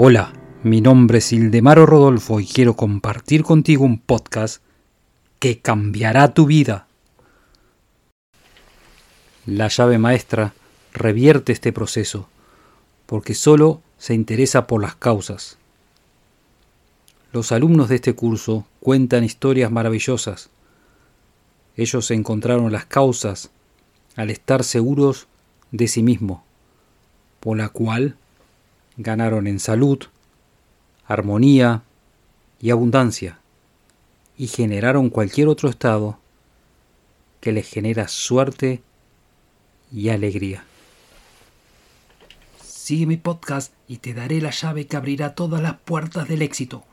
Hola, mi nombre es Ildemaro Rodolfo y quiero compartir contigo un podcast que cambiará tu vida. La llave maestra revierte este proceso porque solo se interesa por las causas. Los alumnos de este curso cuentan historias maravillosas. Ellos encontraron las causas al estar seguros de sí mismos, por la cual ganaron en salud, armonía y abundancia, y generaron cualquier otro estado que les genera suerte y alegría. Sigue mi podcast y te daré la llave que abrirá todas las puertas del éxito.